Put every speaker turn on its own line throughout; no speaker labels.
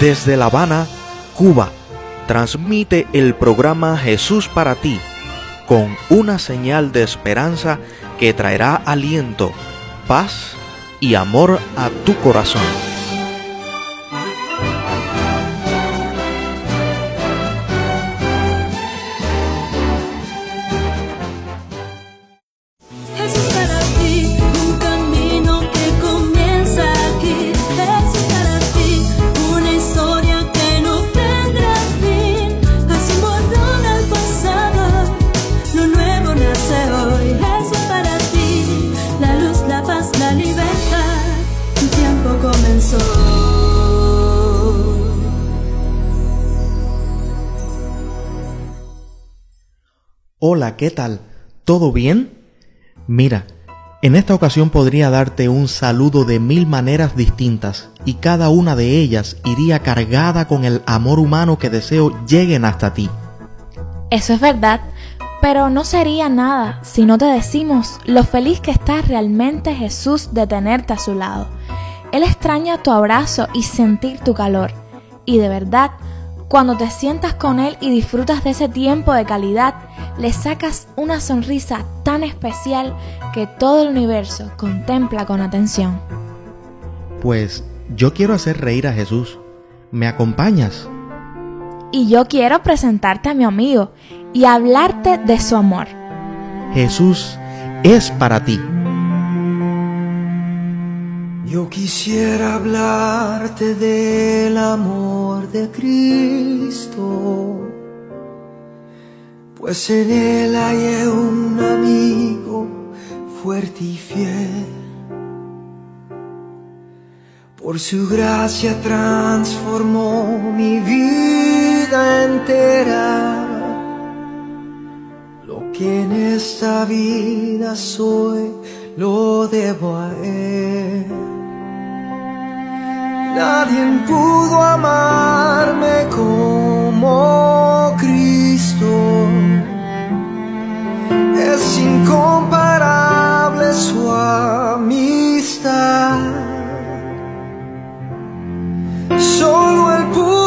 Desde La Habana, Cuba, transmite el programa Jesús para ti, con una señal de esperanza que traerá aliento, paz y amor a tu corazón. Hola, ¿qué tal? ¿Todo bien? Mira, en esta ocasión podría darte un saludo de mil maneras distintas y cada una de ellas iría cargada con el amor humano que deseo lleguen hasta ti.
Eso es verdad, pero no sería nada si no te decimos lo feliz que está realmente Jesús de tenerte a su lado. Él extraña tu abrazo y sentir tu calor. Y de verdad, cuando te sientas con Él y disfrutas de ese tiempo de calidad, le sacas una sonrisa tan especial que todo el universo contempla con atención.
Pues yo quiero hacer reír a Jesús. ¿Me acompañas?
Y yo quiero presentarte a mi amigo y hablarte de su amor.
Jesús es para ti.
Yo quisiera hablarte del amor de Cristo, pues en Él hay un amigo fuerte y fiel. Por su gracia transformó mi vida entera. Lo que en esta vida soy, lo debo a Él. Nadie pudo amarme como Cristo. Es incomparable su amistad. Solo pudo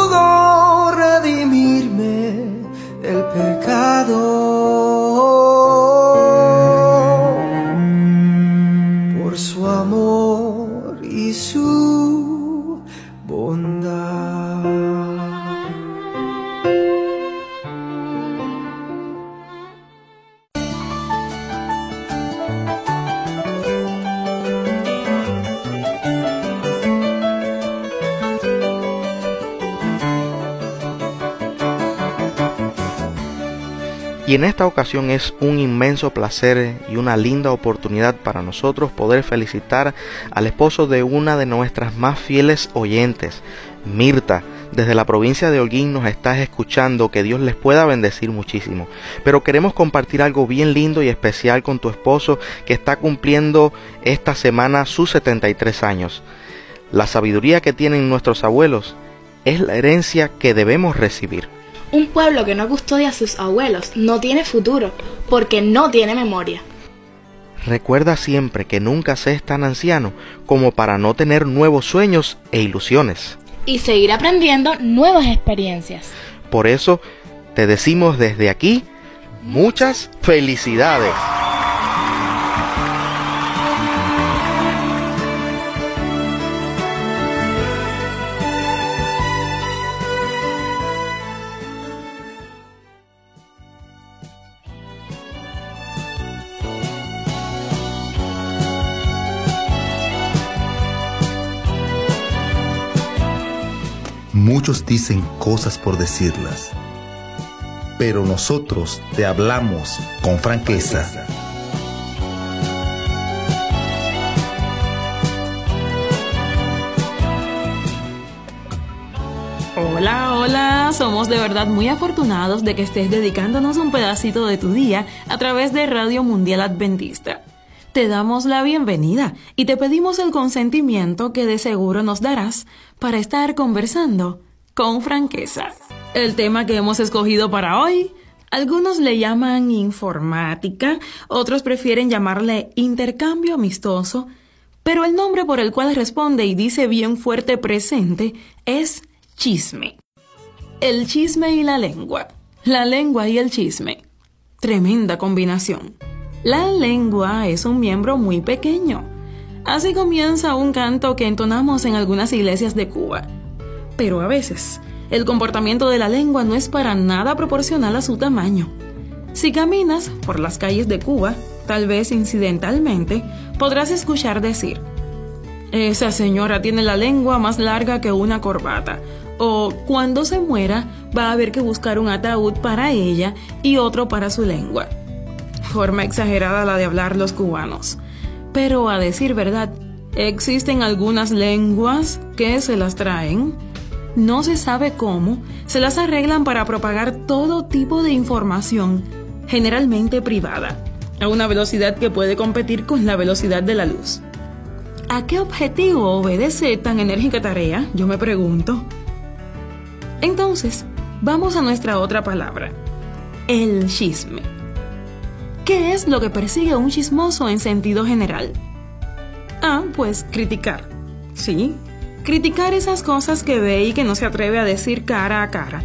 Y
en esta ocasión es un inmenso placer y una linda oportunidad para nosotros poder felicitar al esposo de una de nuestras más fieles oyentes, Mirta. Desde la provincia de Holguín nos estás escuchando, que Dios les pueda bendecir muchísimo. Pero queremos compartir algo bien lindo y especial con tu esposo que está cumpliendo esta semana sus 73 años. La sabiduría que tienen nuestros abuelos es la herencia que debemos recibir.
Un pueblo que no custodia a sus abuelos no tiene futuro, porque no tiene memoria.
Recuerda siempre que nunca seas tan anciano como para no tener nuevos sueños e ilusiones.
Y seguir aprendiendo nuevas experiencias.
Por eso te decimos desde aquí muchas felicidades.
Muchos dicen cosas por decirlas, pero nosotros te hablamos con franqueza.
Hola, hola, somos de verdad muy afortunados de que estés dedicándonos un pedacito de tu día a través de Radio Mundial Adventista. Te damos la bienvenida y te pedimos el consentimiento que de seguro nos darás para estar conversando con franqueza. El tema que hemos escogido para hoy, algunos le llaman informática, otros prefieren llamarle intercambio amistoso, pero el nombre por el cual responde y dice bien fuerte presente es Chisme. El chisme y la lengua. La lengua y el chisme. Tremenda combinación. La lengua es un miembro muy pequeño. Así comienza un canto que entonamos en algunas iglesias de Cuba. Pero a veces, el comportamiento de la lengua no es para nada proporcional a su tamaño. Si caminas por las calles de Cuba, tal vez incidentalmente, podrás escuchar decir, esa señora tiene la lengua más larga que una corbata, o cuando se muera va a haber que buscar un ataúd para ella y otro para su lengua. Forma exagerada la de hablar los cubanos. Pero a decir verdad, existen algunas lenguas que se las traen. No se sabe cómo, se las arreglan para propagar todo tipo de información, generalmente privada, a una velocidad que puede competir con la velocidad de la luz. ¿A qué objetivo obedece tan enérgica tarea? Yo me pregunto. Entonces, vamos a nuestra otra palabra, el chisme. ¿Qué es lo que persigue un chismoso en sentido general? Ah, pues criticar. Sí, criticar esas cosas que ve y que no se atreve a decir cara a cara.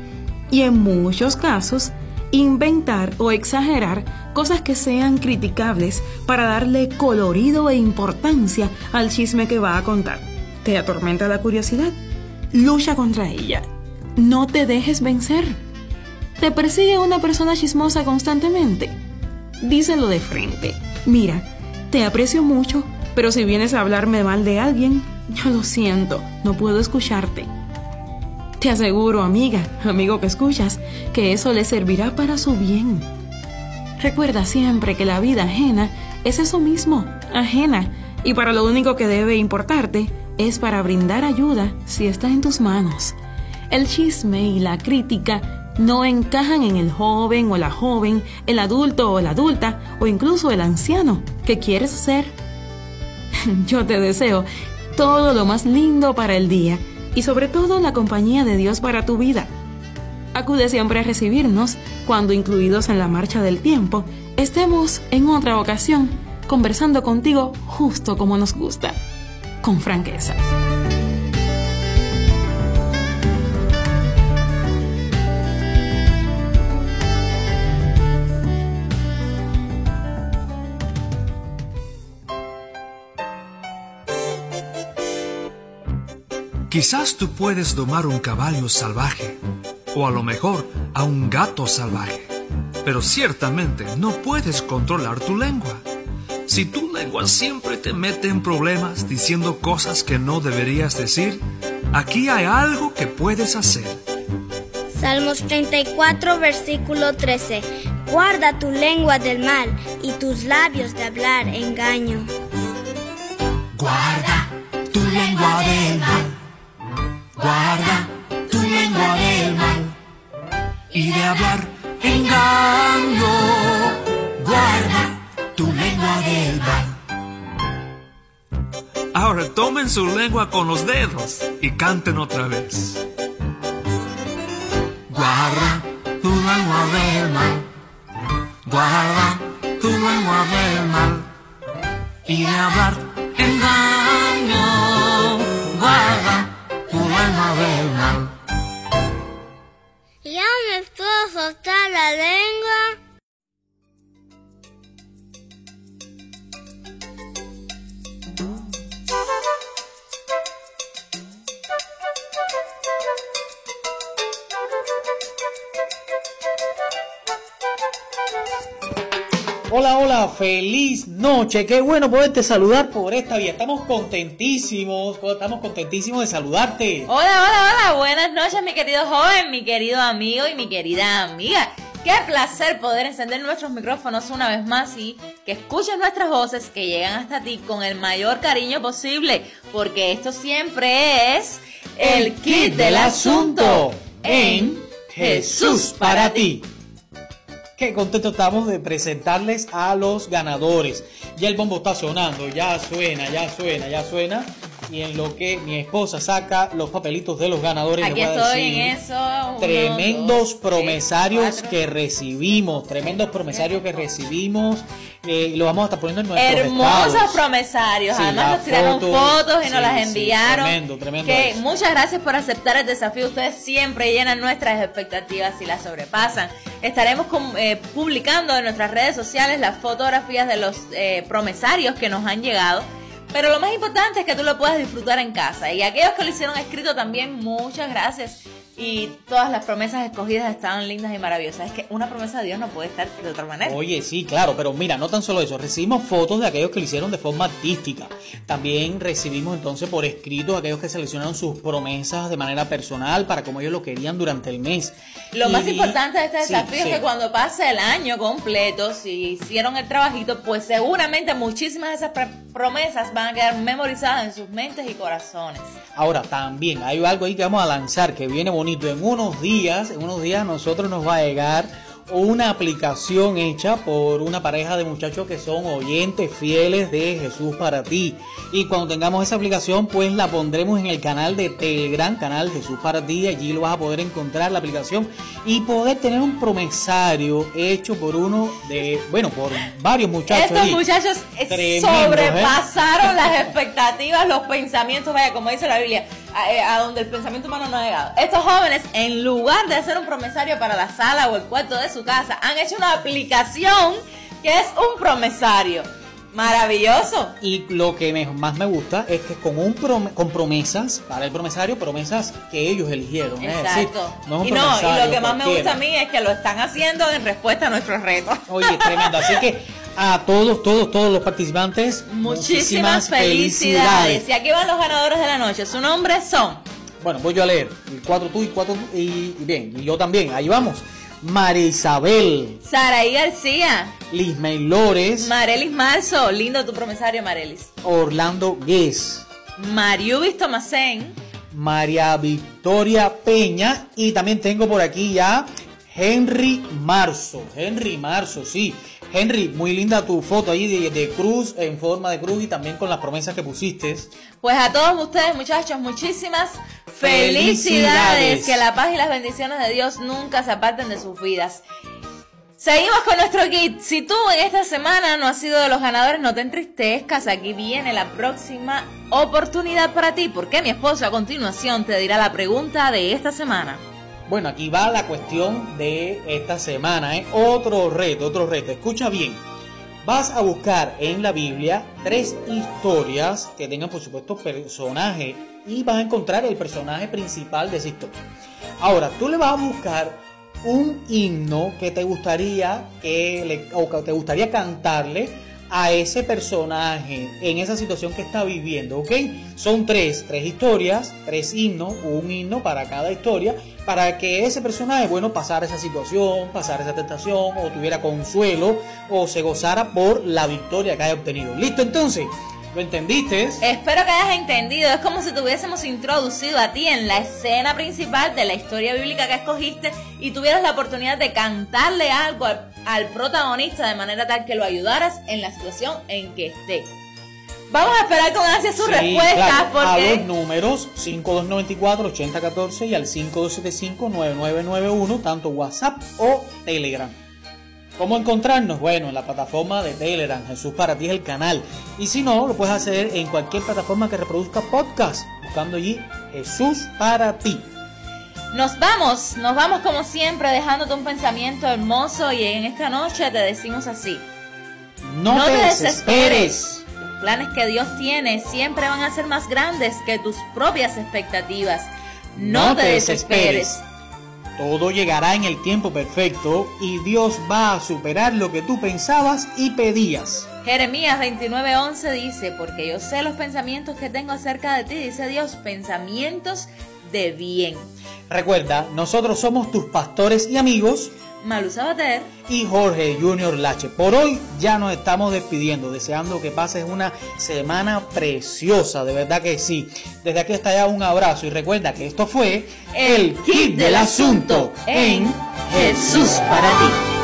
Y en muchos casos, inventar o exagerar cosas que sean criticables para darle colorido e importancia al chisme que va a contar. ¿Te atormenta la curiosidad? Lucha contra ella no te dejes vencer. ¿Te persigue una persona chismosa constantemente? Díselo de frente. Mira, te aprecio mucho, pero si vienes a hablarme mal de alguien, yo lo siento, no puedo escucharte. Te aseguro, amiga, amigo que escuchas, que eso le servirá para su bien. Recuerda siempre que la vida ajena es eso mismo, ajena, y para lo único que debe importarte es para brindar ayuda si está en tus manos. El chisme y la crítica no encajan en el joven o la joven, el adulto o la adulta o incluso el anciano que quieres ser. Yo te deseo todo lo más lindo para el día y sobre todo la compañía de Dios para tu vida. Acude siempre a recibirnos cuando, incluidos en la marcha del tiempo, estemos en otra ocasión conversando contigo justo como nos gusta, con franqueza.
Quizás tú puedes domar un caballo salvaje, o a lo mejor a un gato salvaje, pero ciertamente no puedes controlar tu lengua. Si tu lengua siempre te mete en problemas diciendo cosas que no deberías decir, aquí hay algo que puedes hacer.
Salmos 34, versículo 13. Guarda tu lengua del mal y tus labios de hablar engaño.
Guarda tu lengua del mal Guarda tu lengua del mal y de hablar engaño. Guarda tu lengua del mal.
Ahora tomen su lengua con los dedos y canten otra vez.
Guarda tu lengua del mal. Guarda tu lengua del mal y de hablar engaño.
Ya me puedo soltar la lengua.
Hola, feliz noche. Qué bueno poderte saludar por esta vía. Estamos contentísimos, estamos contentísimos de saludarte.
Hola, hola, hola. Buenas noches, mi querido joven, mi querido amigo y mi querida amiga. Qué placer poder encender nuestros micrófonos una vez más y que escuches nuestras voces que llegan hasta ti con el mayor cariño posible, porque esto siempre es
el kit del asunto en Jesús para ti. Qué contento estamos de presentarles a los ganadores. Ya el bombo está sonando, ya suena, ya suena, ya suena. Y en lo que mi esposa saca los papelitos de los ganadores.
Aquí
les voy a
estoy
decir
en eso. Uno,
tremendos
dos,
promesarios
tres,
que recibimos, tremendos promesarios que recibimos. eh, lo vamos a estar poniendo en nuestros
Hermosos
estados.
promesarios.
Sí,
Además nos tiraron
foto,
fotos y nos las
sí,
enviaron.
tremendo, tremendo
que
eso.
muchas gracias por aceptar el desafío. Ustedes siempre llenan nuestras expectativas y las sobrepasan. Estaremos eh, publicando en nuestras redes sociales las fotografías de los eh, promesarios que nos han llegado. Pero lo más importante es que tú lo puedas disfrutar en casa. Y aquellos que lo hicieron escrito también, muchas gracias. Y todas las promesas escogidas estaban lindas y maravillosas. Es que una promesa de Dios no puede estar de otra manera.
Oye, sí, claro, pero mira, no tan solo eso, recibimos fotos de aquellos que lo hicieron de forma artística. También recibimos entonces por escrito aquellos que seleccionaron sus promesas de manera personal para como ellos lo querían durante el mes.
Lo
Y-
más importante de este desafío
sí.
es que cuando pase el año completo, si hicieron el trabajito, pues seguramente muchísimas de esas promesas van a quedar memorizadas en sus mentes y corazones.
Ahora, también hay algo ahí que vamos a lanzar que viene bonito. En unos días, en unos días nosotros nos va a llegar una aplicación hecha por una pareja de muchachos que son oyentes fieles de Jesús para ti. Y cuando tengamos esa aplicación, pues la pondremos en el canal de Telegram, canal Jesús para ti. Allí lo vas a poder encontrar la aplicación y poder tener un promesario hecho por uno de, bueno, por varios muchachos.
Estos
allí.
muchachos ¿eh? sobrepasaron las expectativas, los pensamientos, vaya, como dice la Biblia, a, eh, a donde el pensamiento humano no ha llegado. Estos jóvenes, en lugar de hacer un promesario para la sala o el cuarto de su casa, han hecho una aplicación que es un promesario. Maravilloso.
Y lo que me- más me gusta es que con un prom- con promesas para el promesario, promesas que ellos eligieron. decir,
Exacto.
no es un
y no, y lo que más me gusta a mí es que lo están haciendo en respuesta a nuestros retos.
Oye, tremendo. Así que a todos, todos, todos los participantes,
Muchísimas felicidades. Y aquí van los ganadores de la noche. Su nombre son
Bueno, voy yo a leer. Cuatro tú y cuatro tú. Y, y bien, y yo también. Ahí vamos. María Isabel,
Saraí García,
Lismay Lores,
Marelis Marzo, lindo tu promesario Marelis.
Orlando Guess,
Mariubis Tomasén,
María Victoria Peña y también tengo por aquí ya Henry Marzo. Henry Marzo, sí. Henry, muy linda tu foto ahí de, de cruz, en forma de cruz y también con las promesas que pusiste.
Pues a todos ustedes, muchachos, muchísimas felicidades.
Felicidades.
Que la paz y las bendiciones de Dios nunca se aparten de sus vidas. Seguimos con nuestro kit. Si tú en esta semana no has sido de los ganadores, no te entristezcas. Aquí viene la próxima oportunidad para ti, porque mi esposo a continuación te dirá la pregunta de esta semana.
Bueno, aquí va la cuestión de esta semana, ¿eh? Otro reto, otro reto. Escucha bien. Vas a buscar en la Biblia tres historias que tengan, por supuesto, personaje y vas a encontrar el personaje principal de esa historia. Ahora, tú le vas a buscar un himno que te gustaría que le, o que te gustaría cantarle a ese personaje en esa situación que está viviendo, ¿ok? Son tres, tres historias, tres himnos, un himno para cada historia, para que ese personaje, bueno, pasara esa situación, pasara esa tentación, o tuviera consuelo, o se gozara por la victoria que haya obtenido. ¿Listo entonces? ¿Lo entendiste?
Espero que hayas entendido. Es como si te hubiésemos introducido a ti en la escena principal de la historia bíblica que escogiste y tuvieras la oportunidad de cantarle algo al, al protagonista de manera tal que lo ayudaras en la situación en que esté. Vamos a esperar con ansia sus
Sí,
respuestas
claro, a
porque
los números 5294-8014 y al 5275-9991, tanto WhatsApp o Telegram. ¿Cómo encontrarnos? Bueno, en la plataforma de Telegram, Jesús para ti es el canal. Y si no, lo puedes hacer en cualquier plataforma que reproduzca podcast, buscando allí Jesús para ti.
nos vamos, nos vamos como siempre dejándote un pensamiento hermoso y en esta noche te decimos así.
No, te desesperes.
Los planes que Dios tiene siempre van a ser más grandes que tus propias expectativas. No, te, desesperes.
Todo llegará en el tiempo perfecto y Dios va a superar lo que tú pensabas y pedías.
Jeremías 29:11 dice, porque yo sé los pensamientos que tengo acerca de ti, dice Dios, pensamientos de bien.
Recuerda, nosotros somos tus pastores y amigos
Malu Sabater,
y Jorge Junior Lache. Por hoy ya nos estamos despidiendo, deseando que pases una semana preciosa, de verdad que sí. Desde aquí hasta allá un abrazo y recuerda que esto fue el kit del asunto en Jesús para ti.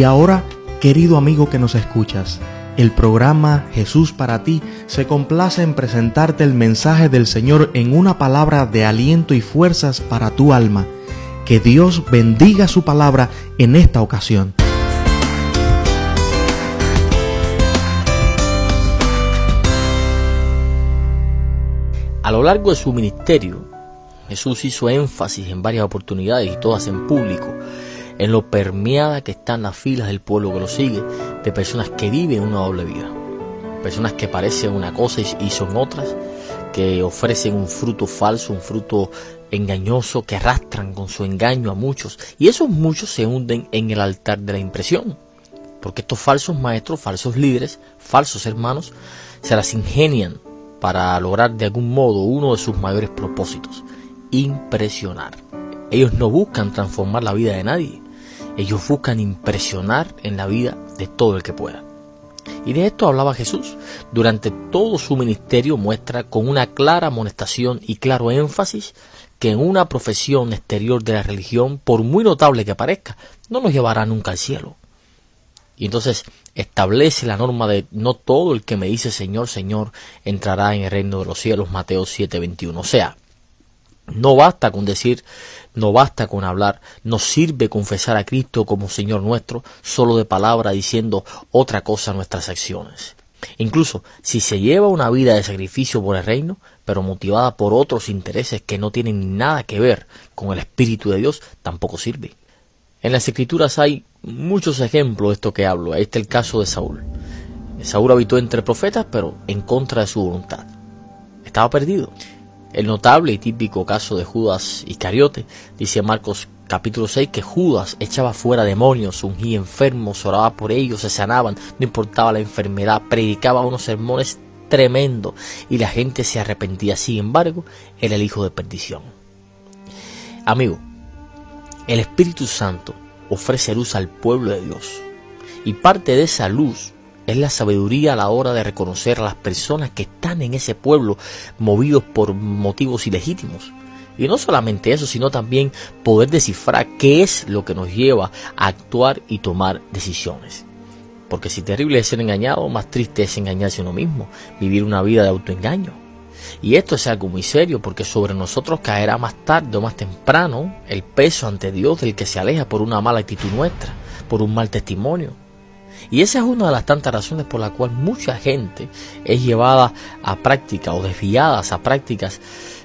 Y ahora, querido amigo que nos escuchas, el programa Jesús para ti se complace en presentarte el mensaje del Señor en una palabra de aliento y fuerzas para tu alma. Que Dios bendiga su palabra en esta ocasión.
A lo largo de su ministerio, Jesús hizo énfasis en varias oportunidades y todas en público en lo permeada que están las filas del pueblo que lo sigue, de personas que viven una doble vida, personas que parecen una cosa y son otras, que ofrecen un fruto falso, un fruto engañoso, que arrastran con su engaño a muchos, y esos muchos se hunden en el altar de la impresión, porque estos falsos maestros, falsos líderes, falsos hermanos, se las ingenian para lograr de algún modo uno de sus mayores propósitos, impresionar. Ellos no buscan transformar la vida de nadie, ellos buscan impresionar en la vida de todo el que pueda. Y de esto hablaba Jesús. Durante todo su ministerio muestra con una clara amonestación y claro énfasis que en una profesión exterior de la religión, por muy notable que parezca, no nos llevará nunca al cielo. Y entonces establece la norma de no todo el que me dice Señor, Señor, entrará en el reino de los cielos, Mateo 7:21. O sea, no basta con decir, no basta con hablar, no sirve confesar a Cristo como Señor nuestro, solo de palabra diciendo otra cosa nuestras acciones. Incluso si se lleva una vida de sacrificio por el reino, pero motivada por otros intereses que no tienen nada que ver con el Espíritu de Dios, tampoco sirve. En las Escrituras hay muchos ejemplos de esto que hablo. Ahí está el caso de Saúl. Saúl habitó entre profetas, pero en contra de su voluntad. Estaba perdido. El notable y típico caso de Judas Iscariote, dice Marcos capítulo 6 que Judas echaba fuera demonios, ungía enfermos, oraba por ellos, se sanaban, no importaba la enfermedad, predicaba unos sermones tremendos y la gente se arrepentía. Sin embargo, era el hijo de perdición. Amigo, el Espíritu Santo ofrece luz al pueblo de Dios y parte de esa luz es la sabiduría a la hora de reconocer a las personas que están en ese pueblo movidos por motivos ilegítimos. Y no solamente eso, sino también poder descifrar qué es lo que nos lleva a actuar y tomar decisiones. Porque si terrible es ser engañado, más triste es engañarse uno mismo, vivir una vida de autoengaño. Y esto es algo muy serio porque sobre nosotros caerá más tarde o más temprano el peso ante Dios del que se aleja por una mala actitud nuestra, por un mal testimonio, y esa es una de las tantas razones por la cual mucha gente es llevada a práctica o desviadas a prácticas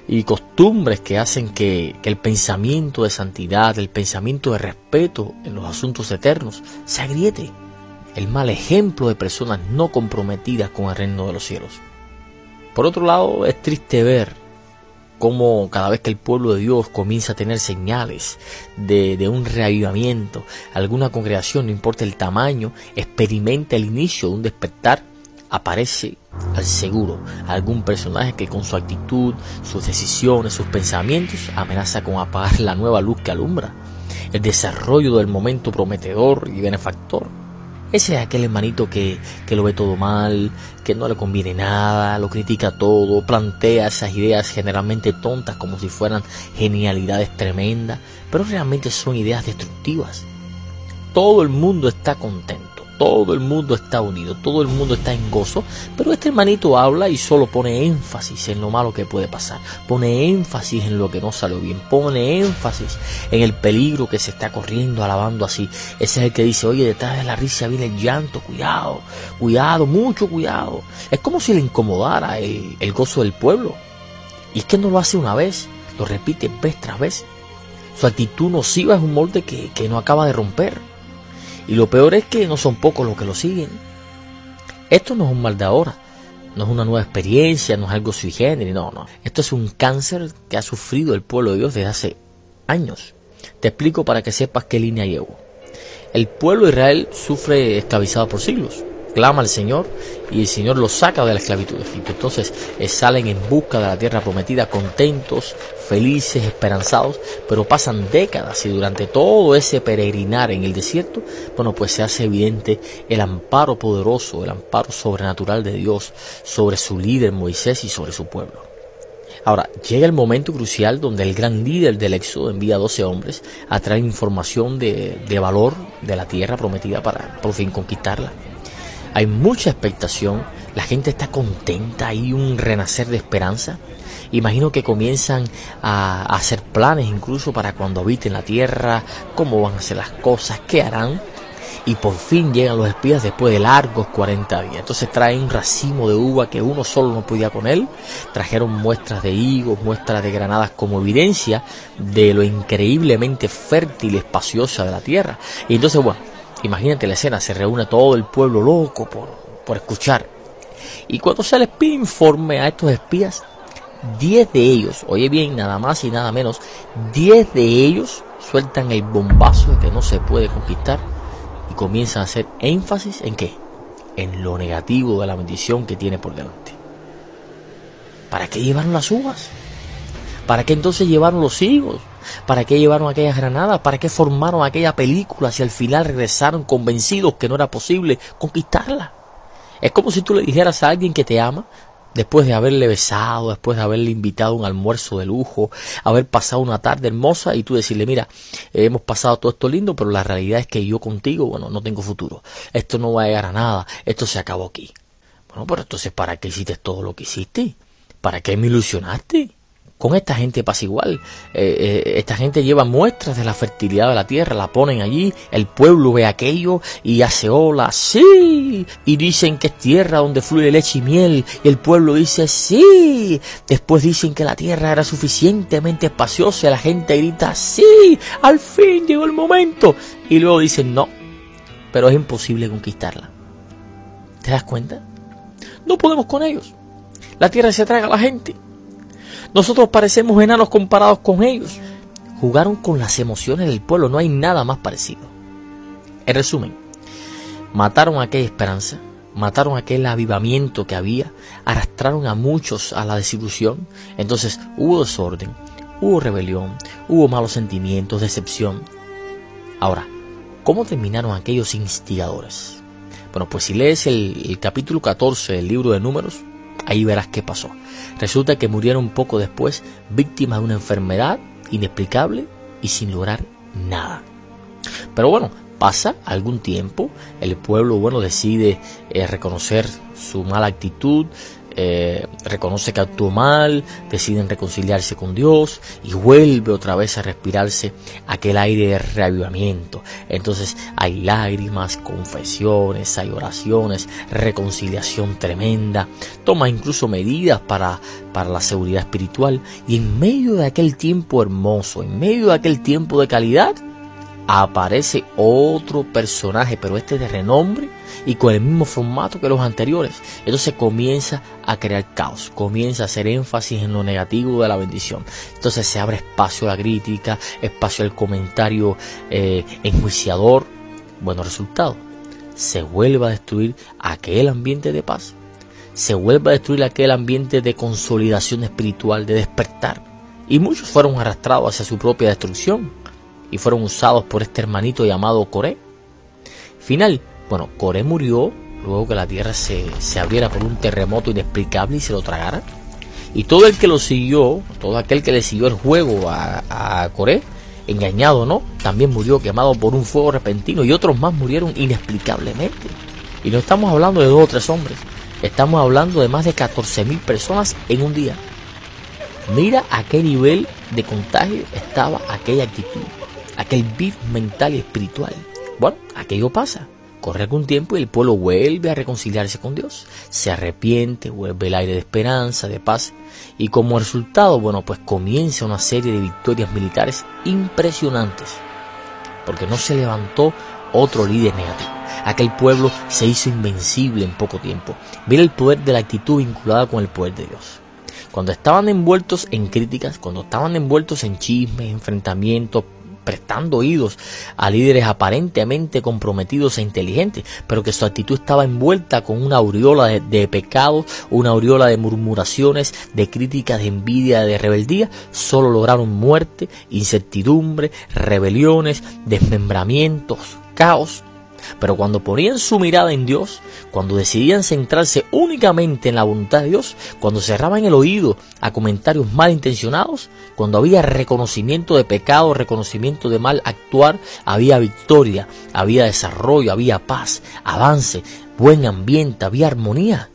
y costumbres que hacen que, que, el pensamiento de santidad, el pensamiento de respeto en los asuntos eternos se agriete. El mal ejemplo de personas no comprometidas con el reino de los cielos. Por otro lado, es triste ver como cada vez que el pueblo de Dios comienza a tener señales de, un reavivamiento, alguna congregación, no importa el tamaño, experimenta el inicio de un despertar, aparece al seguro. Algún personaje que con su actitud, sus decisiones, sus pensamientos amenaza con apagar la nueva luz que alumbra, el desarrollo del momento prometedor y benefactor ese es aquel hermanito que, que lo ve todo mal, que no le conviene nada, lo critica todo, plantea esas ideas generalmente tontas como si fueran genialidades tremendas, pero realmente son ideas destructivas. Todo el mundo está contento todo el mundo está unido, todo el mundo está en gozo, pero este hermanito habla y solo pone énfasis en lo malo que puede pasar, pone énfasis en lo que no salió bien, pone énfasis en el peligro que se está corriendo, alabando así. Ese es el que dice, oye, detrás de la risa viene el llanto, cuidado, cuidado, mucho cuidado. Es como si le incomodara el, gozo del pueblo. Y es que no lo hace una vez, lo repite vez tras vez. Su actitud nociva es un molde que, que no acaba de romper. Y lo peor es que no son pocos los que lo siguen. Esto no es un mal de ahora, no es una nueva experiencia, no es algo sui generis, no, no. Esto es un cáncer que ha sufrido el pueblo de Dios desde hace años. Te explico para que sepas qué línea llevo. El pueblo de Israel sufre esclavizado por siglos clama al Señor y el Señor los saca de la esclavitud de Egipto. Entonces eh, salen en busca de la tierra prometida contentos, felices, esperanzados, pero pasan décadas y durante todo ese peregrinar en el desierto, bueno, pues se hace evidente el amparo poderoso, el amparo sobrenatural de Dios sobre su líder Moisés y sobre su pueblo. Ahora, llega el momento crucial donde el gran líder del éxodo envía a 12 hombres a traer información de, de valor de la tierra prometida para por fin conquistarla. Hay mucha expectación, la gente está contenta, hay un renacer de esperanza. Imagino que comienzan a, hacer planes incluso para cuando habiten la tierra, cómo van a hacer las cosas, qué harán y por fin llegan los espías después de largos 40 días. Entonces traen un racimo de uva que uno solo no podía con él, trajeron muestras de higos, muestras de granadas como evidencia de lo increíblemente fértil y espaciosa de la tierra. Y entonces, bueno, imagínate la escena, se reúne todo el pueblo loco por, por escuchar. Y cuando se les pide informe a estos espías, 10 de ellos, oye bien, nada más y nada menos, 10 de ellos sueltan el bombazo de que no se puede conquistar y comienzan a hacer énfasis en qué? En lo negativo de la bendición que tiene por delante. ¿Para qué llevaron las uvas? ¿Para qué entonces llevaron los higos? ¿Para qué llevaron aquellas granadas? ¿Para qué formaron aquella película si al final regresaron convencidos que no era posible conquistarla? Es como si tú le dijeras a alguien que te ama, después de haberle besado, después de haberle invitado a un almuerzo de lujo, haber pasado una tarde hermosa y tú decirle, mira, hemos pasado todo esto lindo, pero la realidad es que yo contigo, bueno, no tengo futuro. Esto no va a llegar a nada, esto se acabó aquí. Bueno, pero entonces, ¿para qué hiciste todo lo que hiciste? ¿Para qué me ilusionaste? Con esta gente pasa igual. Eh, eh, esta gente lleva muestras de la fertilidad de la tierra, la ponen allí, el pueblo ve aquello y hace ola, sí, y dicen que es tierra donde fluye leche y miel, y el pueblo dice sí. Después dicen que la tierra era suficientemente espaciosa y la gente grita sí, al fin llegó el momento. Y luego dicen no, pero es imposible conquistarla. ¿Te das cuenta? No podemos con ellos. La tierra se traga a la gente. Nosotros parecemos enanos comparados con ellos. Jugaron con las emociones del pueblo, no hay nada más parecido. En resumen, mataron aquella esperanza, mataron aquel avivamiento que había, arrastraron a muchos a la desilusión, entonces hubo desorden, hubo rebelión, hubo malos sentimientos, decepción. Ahora, ¿cómo terminaron aquellos instigadores? Bueno, pues si lees el, el capítulo 14 del libro de números, ahí verás qué pasó. Resulta que murieron poco después víctimas de una enfermedad inexplicable y sin lograr nada. Pero bueno, pasa algún tiempo, el pueblo bueno decide eh, reconocer su mala actitud, eh, reconoce que actuó mal, deciden reconciliarse con Dios y vuelve otra vez a respirarse aquel aire de reavivamiento. Entonces hay lágrimas, confesiones, hay oraciones, reconciliación tremenda, toma incluso medidas para, para la seguridad espiritual y en medio de aquel tiempo hermoso, en medio de aquel tiempo de calidad, aparece otro personaje, pero este de renombre y con el mismo formato que los anteriores. Entonces comienza a crear caos, comienza a hacer énfasis en lo negativo de la bendición. Entonces se abre espacio a la crítica, espacio al comentario eh, enjuiciador. Bueno, resultado, se vuelve a destruir aquel ambiente de paz, se vuelve a destruir aquel ambiente de consolidación espiritual, de despertar. Y muchos fueron arrastrados hacia su propia destrucción y fueron usados por este hermanito llamado Coré. Final, bueno, Coré murió luego que la tierra se, se abriera por un terremoto inexplicable y se lo tragara. Y todo el que lo siguió, todo aquel que le siguió el juego a, a Coré, engañado no, también murió quemado por un fuego repentino y otros más murieron inexplicablemente. Y no estamos hablando de dos o tres hombres, estamos hablando de más de 14.000 personas en un día. Mira a qué nivel de contagio estaba aquella actitud aquel virus mental y espiritual. Bueno, aquello pasa. Corre algún tiempo y el pueblo vuelve a reconciliarse con Dios. Se arrepiente, vuelve el aire de esperanza, de paz. Y como resultado, bueno, pues comienza una serie de victorias militares impresionantes. Porque no se levantó otro líder negativo. Aquel pueblo se hizo invencible en poco tiempo. Mira el poder de la actitud vinculada con el poder de Dios. Cuando estaban envueltos en críticas, cuando estaban envueltos en chismes, enfrentamientos, prestando oídos a líderes aparentemente comprometidos e inteligentes, pero que su actitud estaba envuelta con una aureola de, de pecados, una aureola de murmuraciones, de críticas, de envidia, de rebeldía, solo lograron muerte, incertidumbre, rebeliones, desmembramientos, caos Pero cuando ponían su mirada en Dios, cuando decidían centrarse únicamente en la voluntad de Dios, cuando cerraban el oído a comentarios malintencionados, cuando había reconocimiento de pecado, reconocimiento de mal actuar, había victoria, había desarrollo, había paz, avance, buen ambiente, había armonía.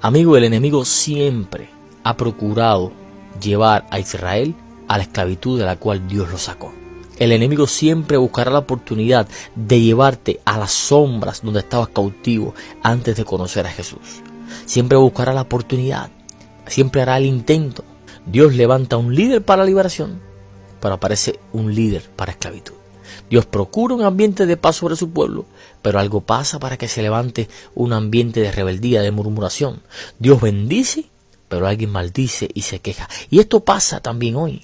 Amigo, el enemigo siempre ha procurado llevar a Israel a la esclavitud de la cual Dios lo sacó. El enemigo siempre buscará la oportunidad de llevarte a las sombras donde estabas cautivo antes de conocer a Jesús. Siempre buscará la oportunidad, siempre hará el intento. Dios levanta un líder para liberación, pero aparece un líder para esclavitud. Dios procura un ambiente de paz sobre su pueblo, pero algo pasa para que se levante un ambiente de rebeldía, de murmuración. Dios bendice, pero alguien maldice y se queja. Y esto pasa también hoy.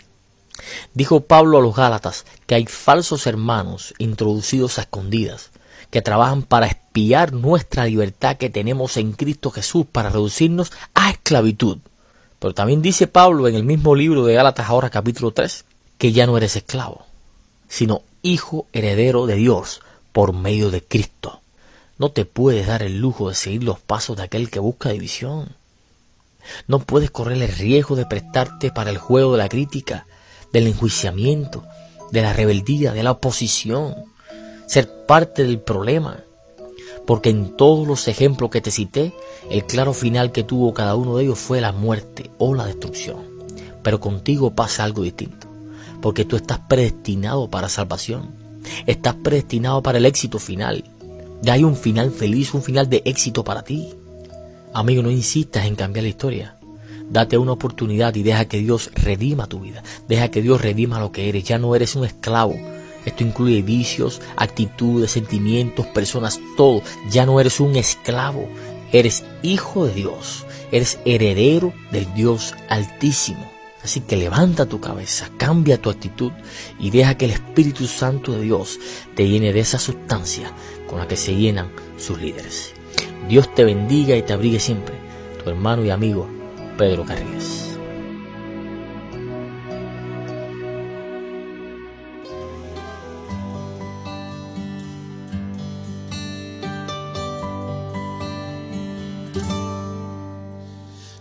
Dijo Pablo a los Gálatas que hay falsos hermanos introducidos a escondidas, que trabajan para espiar nuestra libertad que tenemos en Cristo Jesús para reducirnos a esclavitud. Pero también dice Pablo en el mismo libro de Gálatas ahora capítulo 3 que ya no eres esclavo, sino hijo heredero de Dios por medio de Cristo. No te puedes dar el lujo de seguir los pasos de aquel que busca división. No puedes correr el riesgo de prestarte para el juego de la crítica, del enjuiciamiento, de la rebeldía, de la oposición, ser parte del problema. Porque en todos los ejemplos que te cité, el claro final que tuvo cada uno de ellos fue la muerte o la destrucción. Pero contigo pasa algo distinto, porque tú estás predestinado para salvación, estás predestinado para el éxito final. Ya hay un final feliz, un final de éxito para ti. Amigo, no insistas en cambiar la historia. Date una oportunidad y deja que Dios redima tu vida. Deja que Dios redima lo que eres. Ya no eres un esclavo. Esto incluye vicios, actitudes, sentimientos, personas, todo. Ya no eres un esclavo. Eres hijo de Dios. Eres heredero del Dios altísimo. Así que levanta tu cabeza, cambia tu actitud y deja que el Espíritu Santo de Dios te llene de esa sustancia con la que se llenan sus líderes. Dios te bendiga y te abrigue siempre. Tu hermano y amigo Pedro Carriles.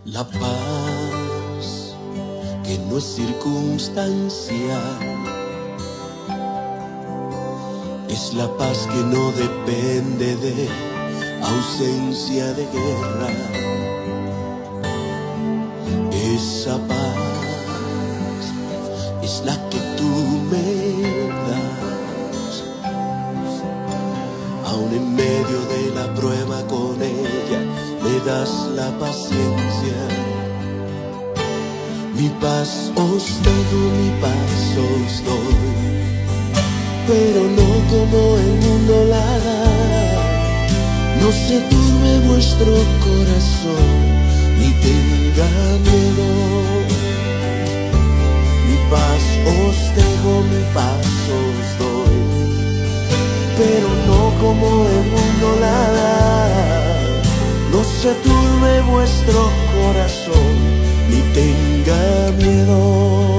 La paz que no es circunstancial es la paz que no depende de ausencia de guerra esa paz es la que tú me das. Aún en medio de la prueba con ella me das la paciencia. Mi paz os doy, mi paz os doy, pero no como el mundo la da. No se turbe vuestro corazón ni tenga miedo. Mi paz os dejo, mi paz os doy, pero no como el mundo la da. No se turbe vuestro corazón, ni tenga miedo.